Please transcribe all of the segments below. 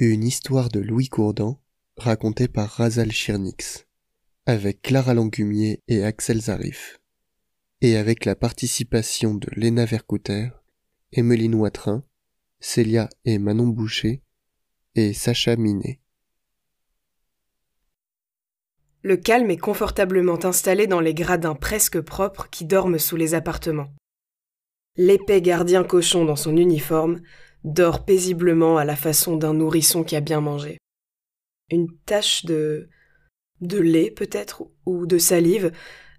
Une histoire de Louis Courdan, racontée par Razal Chirnix, avec Clara Langumier et Axel Zarif, et avec la participation de Léna Vercouter, Emeline Watrin, Célia et Manon Boucher, et Sacha Minet. Le calme est confortablement installé dans les gradins presque propres qui dorment sous les appartements. L'épais gardien cochon dans son uniforme dort paisiblement à la façon d'un nourrisson qui a bien mangé. Une tache de. de lait, peut-être, ou de salive,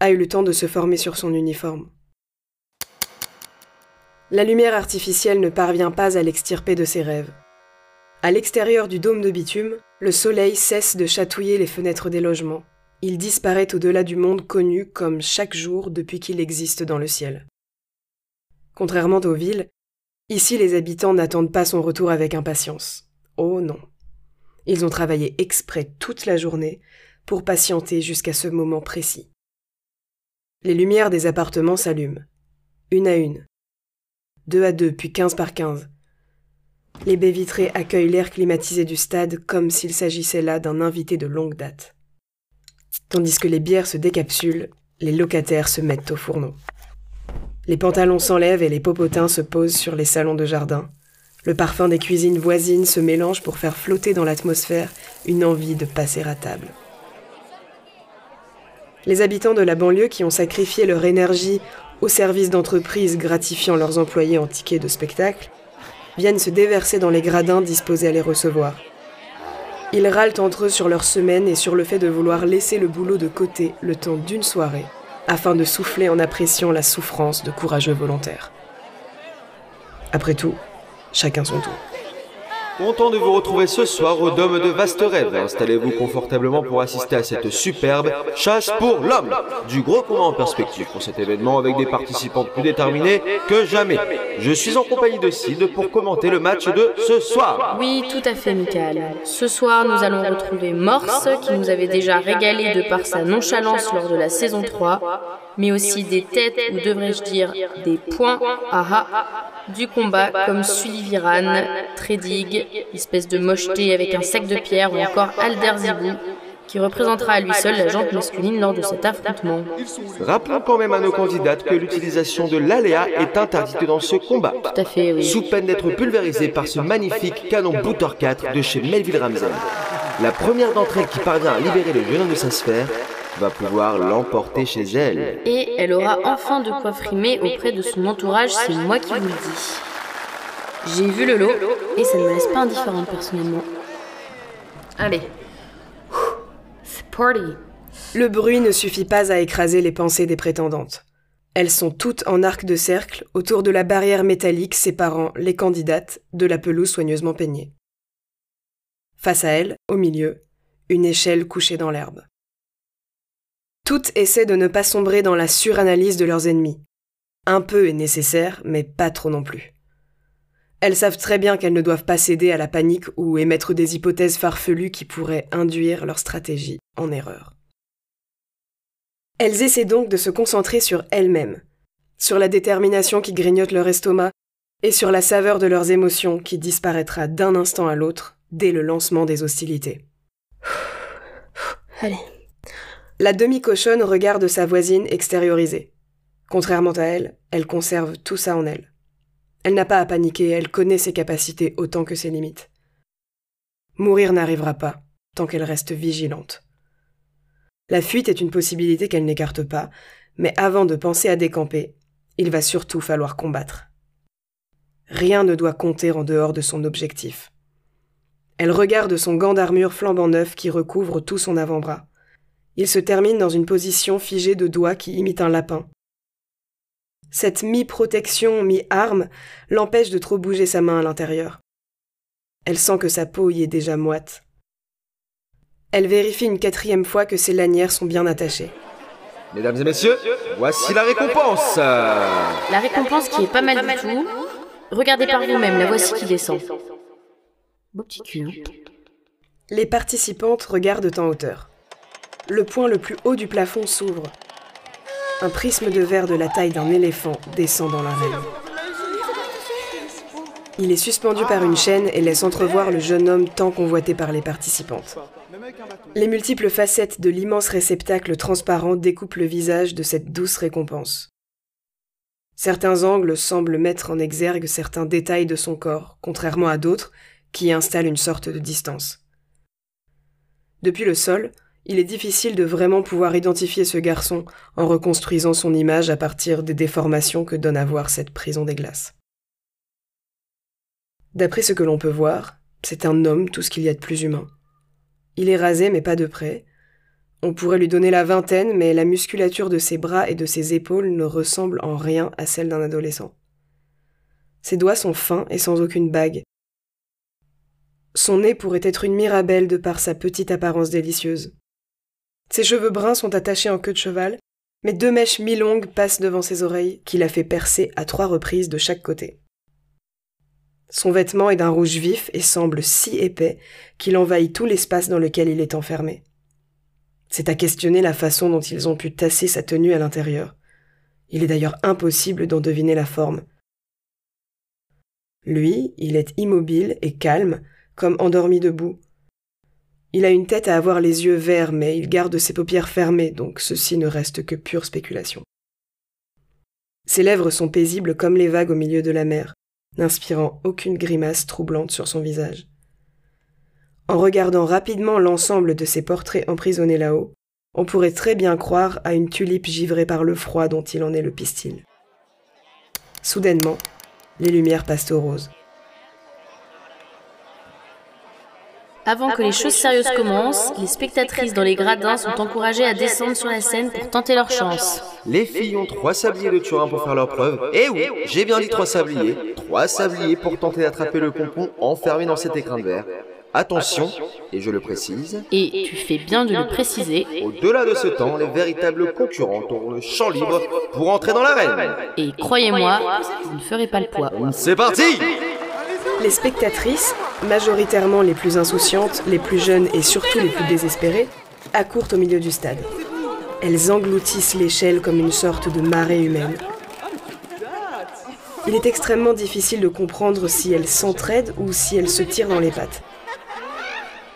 a eu le temps de se former sur son uniforme. La lumière artificielle ne parvient pas à l'extirper de ses rêves. À l'extérieur du dôme de bitume, le soleil cesse de chatouiller les fenêtres des logements. Il disparaît au-delà du monde connu comme chaque jour depuis qu'il existe dans le ciel. Contrairement aux villes, Ici, les habitants n'attendent pas son retour avec impatience. Oh non. Ils ont travaillé exprès toute la journée pour patienter jusqu'à ce moment précis. Les lumières des appartements s'allument, une à une, deux à deux, puis quinze par quinze. Les baies vitrées accueillent l'air climatisé du stade comme s'il s'agissait là d'un invité de longue date. Tandis que les bières se décapsulent, les locataires se mettent au fourneau. Les pantalons s'enlèvent et les popotins se posent sur les salons de jardin. Le parfum des cuisines voisines se mélange pour faire flotter dans l'atmosphère une envie de passer à table. Les habitants de la banlieue qui ont sacrifié leur énergie au service d'entreprises gratifiant leurs employés en tickets de spectacle viennent se déverser dans les gradins disposés à les recevoir. Ils râlent entre eux sur leur semaine et sur le fait de vouloir laisser le boulot de côté le temps d'une soirée afin de souffler en appréciant la souffrance de courageux volontaires. Après tout, chacun son tour. Content de vous retrouver ce soir au Dôme de Vaste Rêve. Installez-vous confortablement pour assister à cette superbe chasse pour l'homme. Du gros combat en perspective pour cet événement avec des participants plus déterminés que jamais. Je suis en compagnie de Sid pour commenter le match de ce soir. Oui, tout à fait, Michael. Ce soir, nous allons retrouver Morse, qui nous avait déjà régalé de par sa nonchalance lors de la saison 3, mais aussi des têtes, ou devrais-je dire des points, aha, du combat comme Sulliviran, Tredig, espèce de mocheté avec un sac de pierre ou encore Alderzibou, qui représentera à lui seul la jante masculine lors de cet affrontement. Rappelons quand même à nos candidates que l'utilisation de l'aléa est interdite dans ce combat. Tout à fait, oui. Sous peine d'être pulvérisée par ce magnifique canon Booter 4 de chez Melville Ramsey. La première d'entre elles qui parvient à libérer le jeune homme de sa sphère va pouvoir l'emporter chez elle. Et elle aura enfin de quoi frimer auprès de son entourage, c'est moi qui vous le dis. J'ai vu le lot et ça ne me laisse pas indifférente personnellement. Allez. C'est party. Le bruit ne suffit pas à écraser les pensées des prétendantes. Elles sont toutes en arc de cercle autour de la barrière métallique séparant les candidates de la pelouse soigneusement peignée. Face à elles, au milieu, une échelle couchée dans l'herbe. Toutes essaient de ne pas sombrer dans la suranalyse de leurs ennemis. Un peu est nécessaire, mais pas trop non plus. Elles savent très bien qu'elles ne doivent pas céder à la panique ou émettre des hypothèses farfelues qui pourraient induire leur stratégie en erreur. Elles essaient donc de se concentrer sur elles-mêmes, sur la détermination qui grignote leur estomac et sur la saveur de leurs émotions qui disparaîtra d'un instant à l'autre dès le lancement des hostilités. Allez. La demi-cochonne regarde sa voisine extériorisée. Contrairement à elle, elle conserve tout ça en elle. Elle n'a pas à paniquer, elle connaît ses capacités autant que ses limites. Mourir n'arrivera pas, tant qu'elle reste vigilante. La fuite est une possibilité qu'elle n'écarte pas, mais avant de penser à décamper, il va surtout falloir combattre. Rien ne doit compter en dehors de son objectif. Elle regarde son gant d'armure flambant neuf qui recouvre tout son avant-bras. Il se termine dans une position figée de doigts qui imite un lapin. Cette mi-protection, mi-arme l'empêche de trop bouger sa main à l'intérieur. Elle sent que sa peau y est déjà moite. Elle vérifie une quatrième fois que ses lanières sont bien attachées. Mesdames et messieurs, voici la récompense. La récompense qui est pas mal du tout. Regardez par vous-même, la voici qui descend. Beau petit cul. hein. Les participantes regardent en hauteur. Le point le plus haut du plafond s'ouvre. Un prisme de verre de la taille d'un éléphant descend dans l'arène. Il est suspendu par une chaîne et laisse entrevoir le jeune homme tant convoité par les participantes. Les multiples facettes de l'immense réceptacle transparent découpent le visage de cette douce récompense. Certains angles semblent mettre en exergue certains détails de son corps, contrairement à d'autres qui installent une sorte de distance. Depuis le sol, il est difficile de vraiment pouvoir identifier ce garçon en reconstruisant son image à partir des déformations que donne à voir cette prison des glaces. D'après ce que l'on peut voir, c'est un homme tout ce qu'il y a de plus humain. Il est rasé mais pas de près. On pourrait lui donner la vingtaine, mais la musculature de ses bras et de ses épaules ne ressemble en rien à celle d'un adolescent. Ses doigts sont fins et sans aucune bague. Son nez pourrait être une mirabelle de par sa petite apparence délicieuse. Ses cheveux bruns sont attachés en queue de cheval, mais deux mèches mi-longues passent devant ses oreilles, qu'il a fait percer à trois reprises de chaque côté. Son vêtement est d'un rouge vif et semble si épais qu'il envahit tout l'espace dans lequel il est enfermé. C'est à questionner la façon dont ils ont pu tasser sa tenue à l'intérieur. Il est d'ailleurs impossible d'en deviner la forme. Lui, il est immobile et calme, comme endormi debout. Il a une tête à avoir les yeux verts, mais il garde ses paupières fermées, donc ceci ne reste que pure spéculation. Ses lèvres sont paisibles comme les vagues au milieu de la mer n'inspirant aucune grimace troublante sur son visage. En regardant rapidement l'ensemble de ces portraits emprisonnés là-haut, on pourrait très bien croire à une tulipe givrée par le froid dont il en est le pistil. Soudainement, les lumières passent au rose. Avant que les choses sérieuses commencent, les spectatrices dans les gradins sont encouragées à descendre sur la scène pour tenter leur chance. Les filles ont trois sabliers de Turin pour faire leur preuve. Et oui, j'ai bien dit trois sabliers. Trois sabliers pour tenter d'attraper le pompon enfermé dans cet écrin de verre. Attention, et je le précise. Et tu fais bien de le préciser. Au-delà de ce temps, les véritables concurrents auront le champ libre pour entrer dans l'arène. Et croyez-moi, vous ne ferez pas le poids. C'est parti Les spectatrices, majoritairement les plus insouciantes, les plus jeunes et surtout les plus désespérées, accourent au milieu du stade. Elles engloutissent l'échelle comme une sorte de marée humaine. Il est extrêmement difficile de comprendre si elles s'entraident ou si elles se tirent dans les pattes.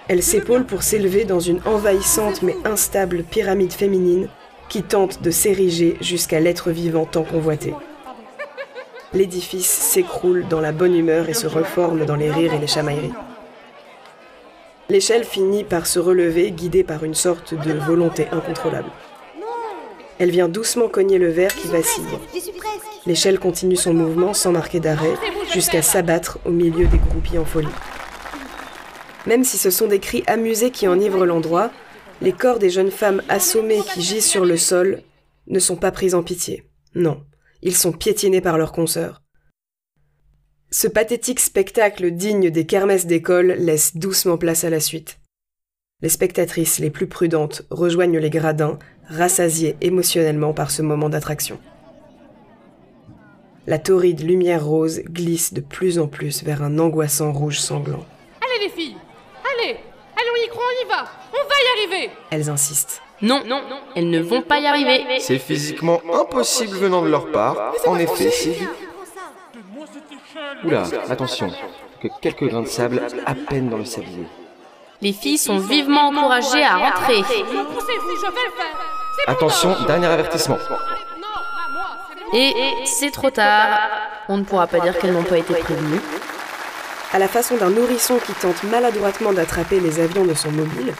Elles s'épaulent pour s'élever dans une envahissante mais instable pyramide féminine qui tente de s'ériger jusqu'à l'être vivant tant convoité l'édifice s'écroule dans la bonne humeur et se reforme dans les rires et les chamailleries. L'échelle finit par se relever, guidée par une sorte de volonté incontrôlable. Elle vient doucement cogner le verre qui vacille. L'échelle continue son mouvement sans marquer d'arrêt, jusqu'à s'abattre au milieu des groupies en folie. Même si ce sont des cris amusés qui enivrent l'endroit, les corps des jeunes femmes assommées qui gisent sur le sol ne sont pas pris en pitié. Non, ils sont piétinés par leurs consoeurs. Ce pathétique spectacle digne des kermesses d'école laisse doucement place à la suite. Les spectatrices les plus prudentes rejoignent les gradins, rassasiées émotionnellement par ce moment d'attraction. La torride lumière rose glisse de plus en plus vers un angoissant rouge sanglant. Allez les filles Allez on y croit, on y va On va y arriver Elles insistent. Non, non, elles ne vont pas y arriver. C'est physiquement impossible venant de leur part. En effet, c'est... Oula, attention, que quelques grains de sable à peine dans le sablier. Les filles sont vivement encouragées à rentrer. Attention, dernier avertissement. Et c'est trop tard. On ne pourra pas dire qu'elles n'ont pas été prévenues. À la façon d'un nourrisson qui tente maladroitement d'attraper les avions de son mobile,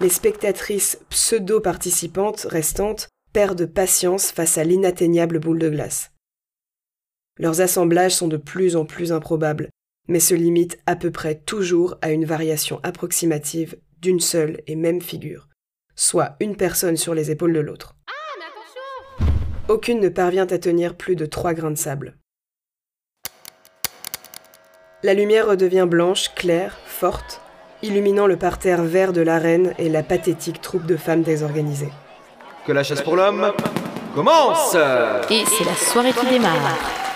les spectatrices pseudo-participantes restantes perdent patience face à l'inatteignable boule de glace. Leurs assemblages sont de plus en plus improbables, mais se limitent à peu près toujours à une variation approximative d'une seule et même figure, soit une personne sur les épaules de l'autre. Aucune ne parvient à tenir plus de trois grains de sable. La lumière redevient blanche, claire, forte, illuminant le parterre vert de l'arène et la pathétique troupe de femmes désorganisées. Que la chasse pour l'homme commence Et c'est la soirée qui démarre.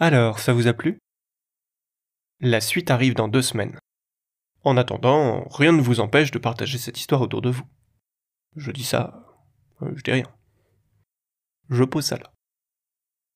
Alors, ça vous a plu? La suite arrive dans deux semaines. En attendant, rien ne vous empêche de partager cette histoire autour de vous. Je dis ça, euh, je dis rien. Je pose ça là.